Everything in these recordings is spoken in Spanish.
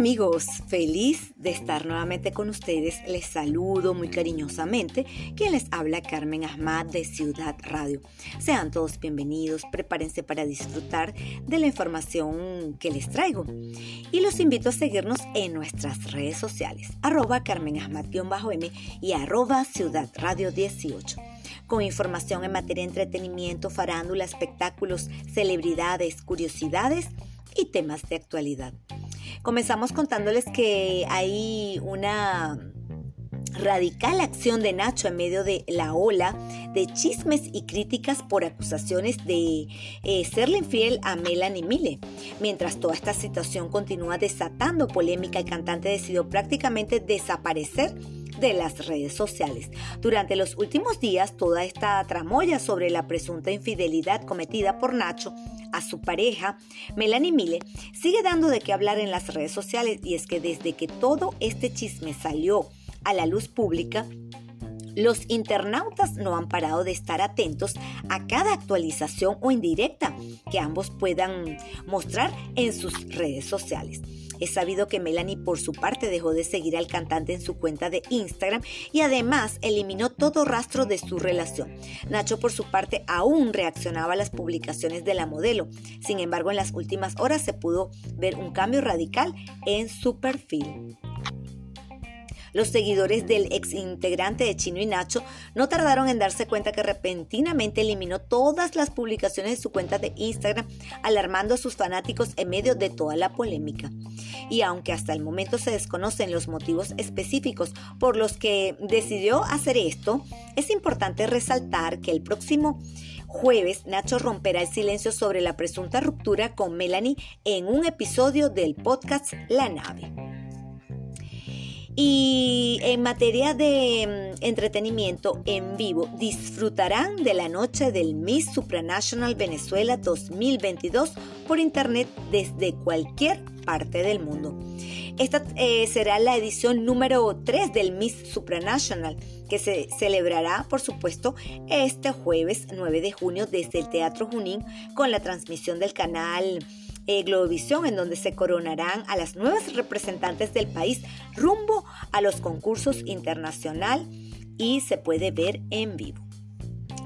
amigos, feliz de estar nuevamente con ustedes. Les saludo muy cariñosamente. Quien les habla Carmen Ahmad de Ciudad Radio. Sean todos bienvenidos, prepárense para disfrutar de la información que les traigo. Y los invito a seguirnos en nuestras redes sociales, arroba Carmen Ahmad-M y arroba Ciudad Radio 18 con información en materia de entretenimiento, farándula, espectáculos, celebridades, curiosidades y temas de actualidad. Comenzamos contándoles que hay una radical acción de Nacho en medio de la ola de chismes y críticas por acusaciones de eh, serle infiel a Melanie Mille. Mientras toda esta situación continúa desatando polémica, el cantante decidió prácticamente desaparecer de las redes sociales. Durante los últimos días, toda esta tramoya sobre la presunta infidelidad cometida por Nacho a su pareja, Melanie Mille, sigue dando de qué hablar en las redes sociales y es que desde que todo este chisme salió a la luz pública, los internautas no han parado de estar atentos a cada actualización o indirecta que ambos puedan mostrar en sus redes sociales. Es sabido que Melanie por su parte dejó de seguir al cantante en su cuenta de Instagram y además eliminó todo rastro de su relación. Nacho por su parte aún reaccionaba a las publicaciones de la modelo. Sin embargo, en las últimas horas se pudo ver un cambio radical en su perfil. Los seguidores del ex integrante de Chino y Nacho no tardaron en darse cuenta que repentinamente eliminó todas las publicaciones de su cuenta de Instagram, alarmando a sus fanáticos en medio de toda la polémica. Y aunque hasta el momento se desconocen los motivos específicos por los que decidió hacer esto, es importante resaltar que el próximo jueves Nacho romperá el silencio sobre la presunta ruptura con Melanie en un episodio del podcast La Nave. Y en materia de mm, entretenimiento en vivo, disfrutarán de la noche del Miss Supranational Venezuela 2022 por internet desde cualquier parte del mundo. Esta eh, será la edición número 3 del Miss Supranational, que se celebrará, por supuesto, este jueves 9 de junio desde el Teatro Junín con la transmisión del canal eh, Globovisión, en donde se coronarán a las nuevas representantes del país rumbo a los concursos internacional y se puede ver en vivo.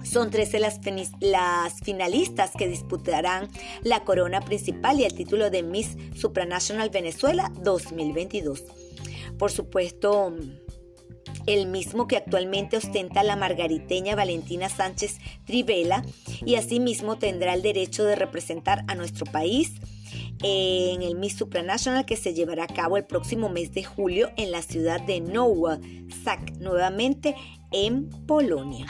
Son 13 las, las, finalistas que disputarán la corona principal y el título de Miss Supranational Venezuela 2022. Por supuesto, el mismo que actualmente ostenta la margariteña Valentina Sánchez Trivela y asimismo tendrá el derecho de representar a nuestro país en el Miss Supranational que se llevará a cabo el próximo mes de julio en la ciudad de Nowa Sak, nuevamente en Polonia.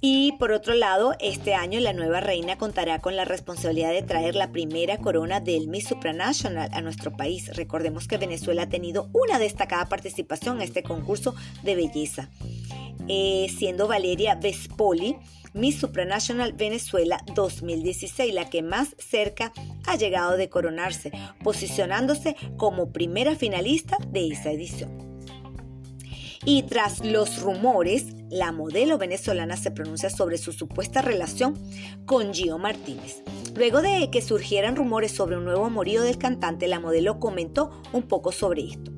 Y por otro lado, este año la nueva reina contará con la responsabilidad de traer la primera corona del Miss Supranational a nuestro país. Recordemos que Venezuela ha tenido una destacada participación en este concurso de belleza, eh, siendo Valeria Vespoli Miss Supranational Venezuela 2016, la que más cerca ha llegado de coronarse, posicionándose como primera finalista de esa edición. Y tras los rumores, la modelo venezolana se pronuncia sobre su supuesta relación con Gio Martínez. Luego de que surgieran rumores sobre un nuevo amorío del cantante, la modelo comentó un poco sobre esto.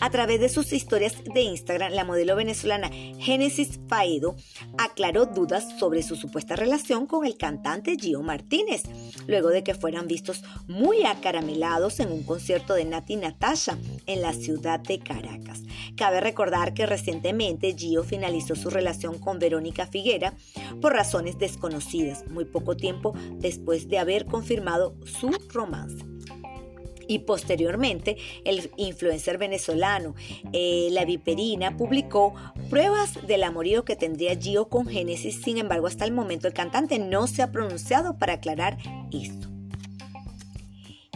A través de sus historias de Instagram, la modelo venezolana Genesis Faedo aclaró dudas sobre su supuesta relación con el cantante Gio Martínez, luego de que fueran vistos muy acaramelados en un concierto de Nati Natasha en la ciudad de Caracas. Cabe recordar que recientemente Gio finalizó su relación con Verónica Figuera por razones desconocidas, muy poco tiempo después de haber confirmado su romance. Y posteriormente, el influencer venezolano eh, La Viperina publicó pruebas del amorío que tendría Gio con Genesis. Sin embargo, hasta el momento el cantante no se ha pronunciado para aclarar esto.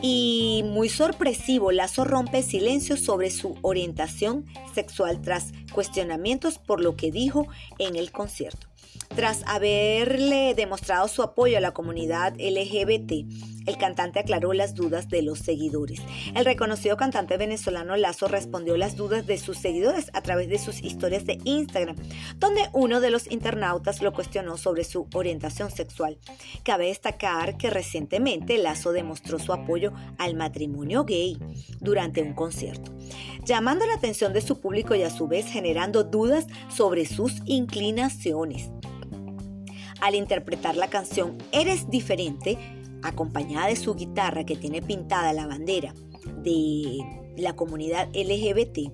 Y muy sorpresivo, Lazo rompe silencio sobre su orientación sexual tras cuestionamientos por lo que dijo en el concierto. Tras haberle demostrado su apoyo a la comunidad LGBT, el cantante aclaró las dudas de los seguidores. El reconocido cantante venezolano Lazo respondió las dudas de sus seguidores a través de sus historias de Instagram, donde uno de los internautas lo cuestionó sobre su orientación sexual. Cabe destacar que recientemente Lazo demostró su apoyo al matrimonio gay durante un concierto, llamando la atención de su público y a su vez generando dudas sobre sus inclinaciones. Al interpretar la canción Eres diferente, acompañada de su guitarra que tiene pintada la bandera de la comunidad LGBT,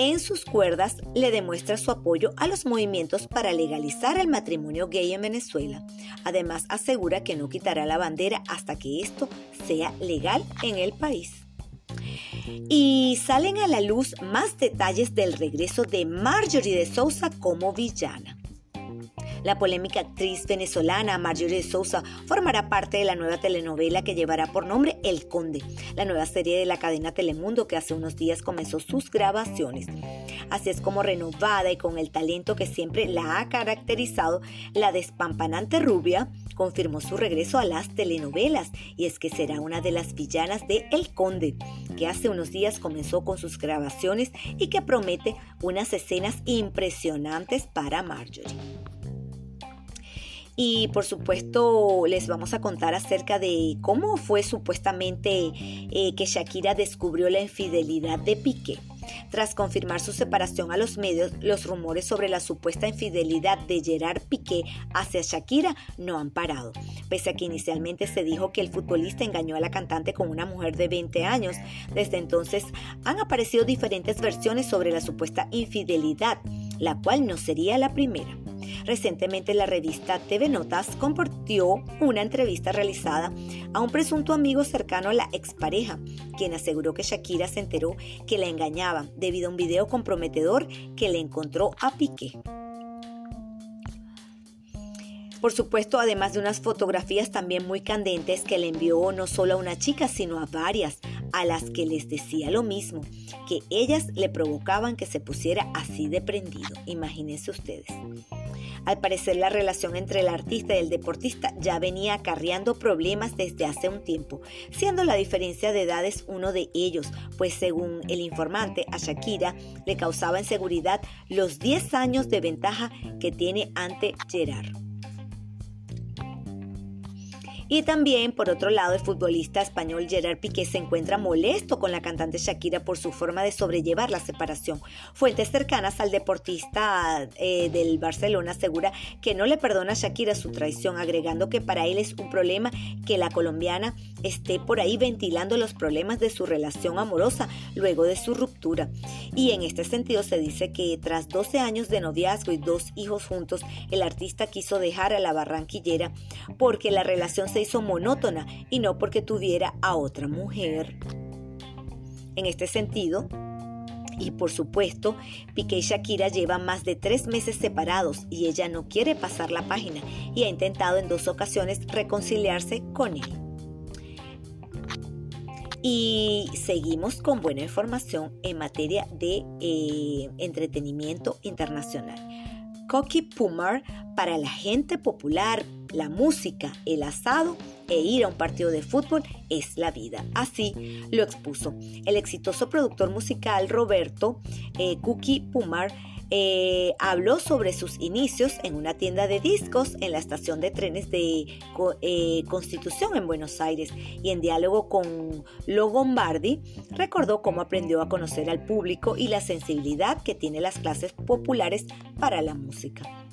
en sus cuerdas le demuestra su apoyo a los movimientos para legalizar el matrimonio gay en Venezuela. Además asegura que no quitará la bandera hasta que esto sea legal en el país. Y salen a la luz más detalles del regreso de Marjorie de Sousa como villana. La polémica actriz venezolana Marjorie Sousa formará parte de la nueva telenovela que llevará por nombre El Conde, la nueva serie de la cadena Telemundo que hace unos días comenzó sus grabaciones. Así es como renovada y con el talento que siempre la ha caracterizado, la despampanante rubia confirmó su regreso a las telenovelas y es que será una de las villanas de El Conde, que hace unos días comenzó con sus grabaciones y que promete unas escenas impresionantes para Marjorie. Y por supuesto les vamos a contar acerca de cómo fue supuestamente eh, que Shakira descubrió la infidelidad de Piqué. Tras confirmar su separación a los medios, los rumores sobre la supuesta infidelidad de Gerard Piqué hacia Shakira no han parado. Pese a que inicialmente se dijo que el futbolista engañó a la cantante con una mujer de 20 años, desde entonces han aparecido diferentes versiones sobre la supuesta infidelidad, la cual no sería la primera. Recientemente la revista TV Notas compartió una entrevista realizada a un presunto amigo cercano a la expareja, quien aseguró que Shakira se enteró que la engañaba debido a un video comprometedor que le encontró a Piqué. Por supuesto, además de unas fotografías también muy candentes que le envió no solo a una chica, sino a varias, a las que les decía lo mismo, que ellas le provocaban que se pusiera así de prendido. Imagínense ustedes. Al parecer la relación entre el artista y el deportista ya venía acarreando problemas desde hace un tiempo, siendo la diferencia de edades uno de ellos, pues según el informante a Shakira le causaba inseguridad los 10 años de ventaja que tiene ante Gerard. Y también, por otro lado, el futbolista español Gerard Piqué se encuentra molesto con la cantante Shakira por su forma de sobrellevar la separación. Fuentes cercanas al deportista eh, del Barcelona asegura que no le perdona a Shakira su traición, agregando que para él es un problema que la colombiana esté por ahí ventilando los problemas de su relación amorosa luego de su ruptura. Y en este sentido se dice que tras 12 años de noviazgo y dos hijos juntos, el artista quiso dejar a la barranquillera porque la relación se hizo monótona y no porque tuviera a otra mujer. En este sentido, y por supuesto, Piqué y Shakira llevan más de tres meses separados y ella no quiere pasar la página y ha intentado en dos ocasiones reconciliarse con él. Y seguimos con buena información en materia de eh, entretenimiento internacional. Coqui Pumar para la gente popular, la música, el asado e ir a un partido de fútbol es la vida. Así lo expuso el exitoso productor musical Roberto eh, Pumar eh, habló sobre sus inicios en una tienda de discos en la estación de trenes de eh, Constitución en Buenos Aires y en diálogo con Logombardi recordó cómo aprendió a conocer al público y la sensibilidad que tienen las clases populares para la música.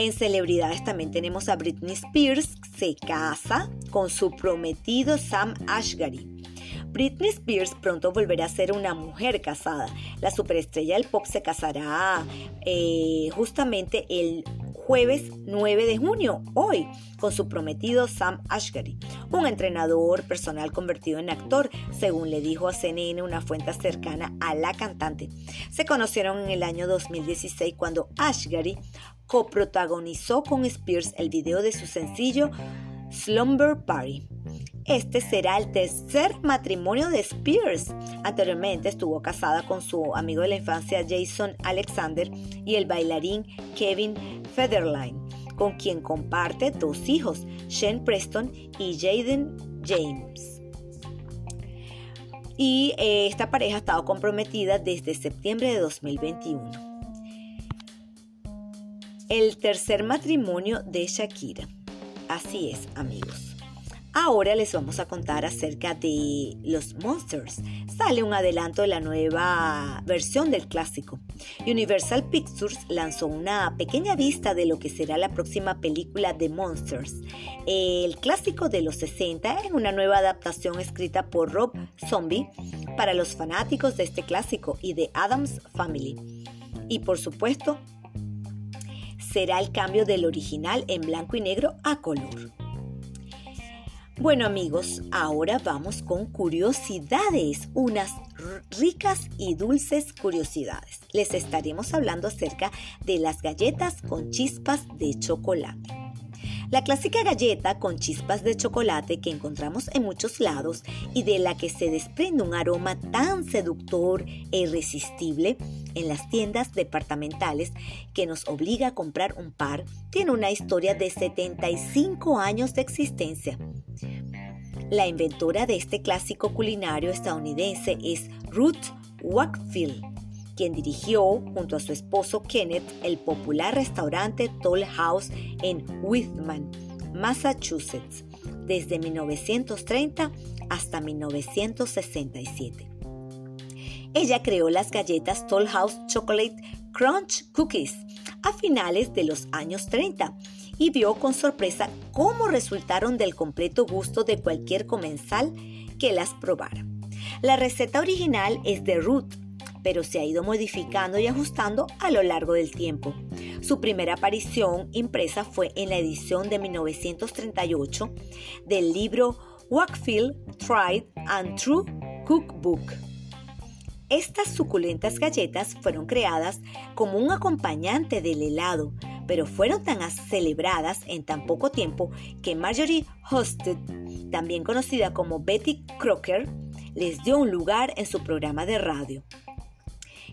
En celebridades también tenemos a Britney Spears, se casa con su prometido Sam Ashgary. Britney Spears pronto volverá a ser una mujer casada. La superestrella del pop se casará eh, justamente el jueves 9 de junio, hoy, con su prometido Sam Ashgary, un entrenador personal convertido en actor, según le dijo a CNN una fuente cercana a la cantante. Se conocieron en el año 2016 cuando Ashgary coprotagonizó con Spears el video de su sencillo Slumber Party. Este será el tercer matrimonio de Spears. Anteriormente estuvo casada con su amigo de la infancia Jason Alexander y el bailarín Kevin Federline con quien comparte dos hijos, Shane Preston y Jaden James. Y eh, esta pareja ha estado comprometida desde septiembre de 2021. El tercer matrimonio de Shakira. Así es, amigos. Ahora les vamos a contar acerca de los Monsters. Sale un adelanto de la nueva versión del clásico. Universal Pictures lanzó una pequeña vista de lo que será la próxima película de Monsters, el clásico de los 60 en una nueva adaptación escrita por Rob Zombie para los fanáticos de este clásico y de Adams Family. Y por supuesto, será el cambio del original en blanco y negro a color. Bueno amigos, ahora vamos con curiosidades, unas ricas y dulces curiosidades. Les estaremos hablando acerca de las galletas con chispas de chocolate. La clásica galleta con chispas de chocolate que encontramos en muchos lados y de la que se desprende un aroma tan seductor e irresistible en las tiendas departamentales que nos obliga a comprar un par, tiene una historia de 75 años de existencia. La inventora de este clásico culinario estadounidense es Ruth Wakefield, quien dirigió junto a su esposo Kenneth el popular restaurante Toll House en Whitman, Massachusetts, desde 1930 hasta 1967. Ella creó las galletas Toll House Chocolate Crunch Cookies a finales de los años 30 y vio con sorpresa cómo resultaron del completo gusto de cualquier comensal que las probara. La receta original es de Ruth, pero se ha ido modificando y ajustando a lo largo del tiempo. Su primera aparición impresa fue en la edición de 1938 del libro Wakefield Tried and True Cookbook. Estas suculentas galletas fueron creadas como un acompañante del helado, pero fueron tan celebradas en tan poco tiempo que Marjorie Hosted, también conocida como Betty Crocker, les dio un lugar en su programa de radio.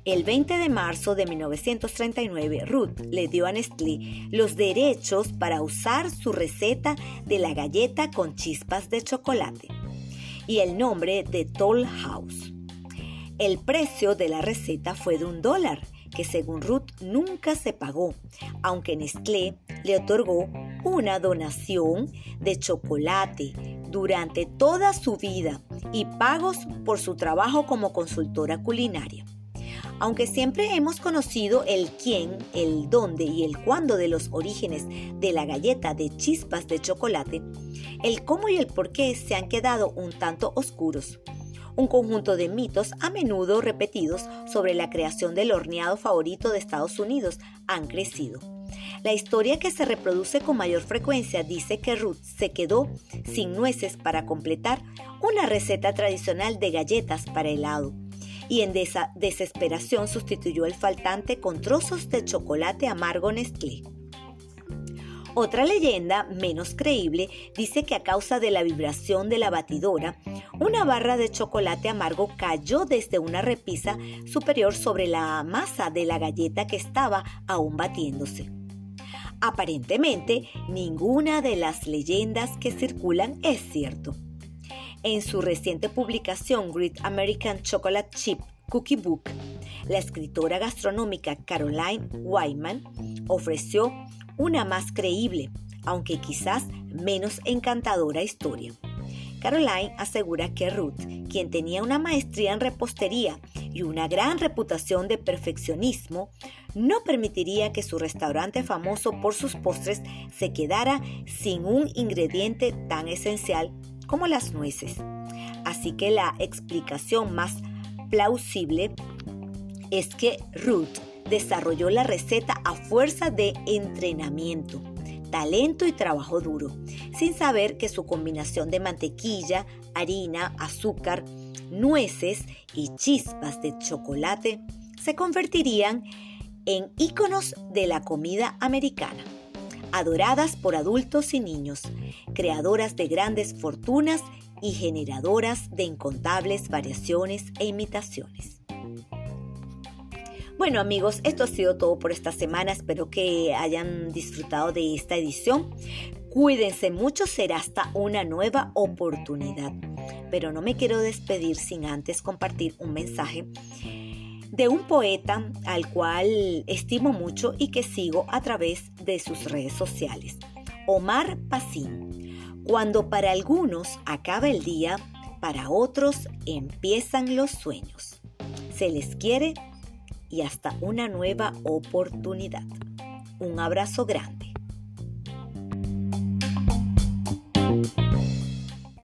El 20 de marzo de 1939, Ruth le dio a Nestlé los derechos para usar su receta de la galleta con chispas de chocolate y el nombre de Toll House. El precio de la receta fue de un dólar que según Ruth nunca se pagó, aunque Nestlé le otorgó una donación de chocolate durante toda su vida y pagos por su trabajo como consultora culinaria. Aunque siempre hemos conocido el quién, el dónde y el cuándo de los orígenes de la galleta de chispas de chocolate, el cómo y el por qué se han quedado un tanto oscuros un conjunto de mitos a menudo repetidos sobre la creación del horneado favorito de Estados Unidos han crecido. La historia que se reproduce con mayor frecuencia dice que Ruth se quedó sin nueces para completar una receta tradicional de galletas para helado y en esa desesperación sustituyó el faltante con trozos de chocolate amargo Nestlé. Otra leyenda, menos creíble, dice que a causa de la vibración de la batidora, una barra de chocolate amargo cayó desde una repisa superior sobre la masa de la galleta que estaba aún batiéndose. Aparentemente, ninguna de las leyendas que circulan es cierto. En su reciente publicación Great American Chocolate Chip Cookie Book, la escritora gastronómica Caroline Wyman ofreció una más creíble, aunque quizás menos encantadora historia. Caroline asegura que Ruth, quien tenía una maestría en repostería y una gran reputación de perfeccionismo, no permitiría que su restaurante famoso por sus postres se quedara sin un ingrediente tan esencial como las nueces. Así que la explicación más plausible es que Ruth desarrolló la receta a fuerza de entrenamiento, talento y trabajo duro, sin saber que su combinación de mantequilla, harina, azúcar, nueces y chispas de chocolate se convertirían en íconos de la comida americana, adoradas por adultos y niños, creadoras de grandes fortunas y generadoras de incontables variaciones e imitaciones. Bueno amigos, esto ha sido todo por esta semana. Espero que hayan disfrutado de esta edición. Cuídense mucho, será hasta una nueva oportunidad. Pero no me quiero despedir sin antes compartir un mensaje de un poeta al cual estimo mucho y que sigo a través de sus redes sociales. Omar Pacín. Cuando para algunos acaba el día, para otros empiezan los sueños. Se les quiere y hasta una nueva oportunidad. Un abrazo grande.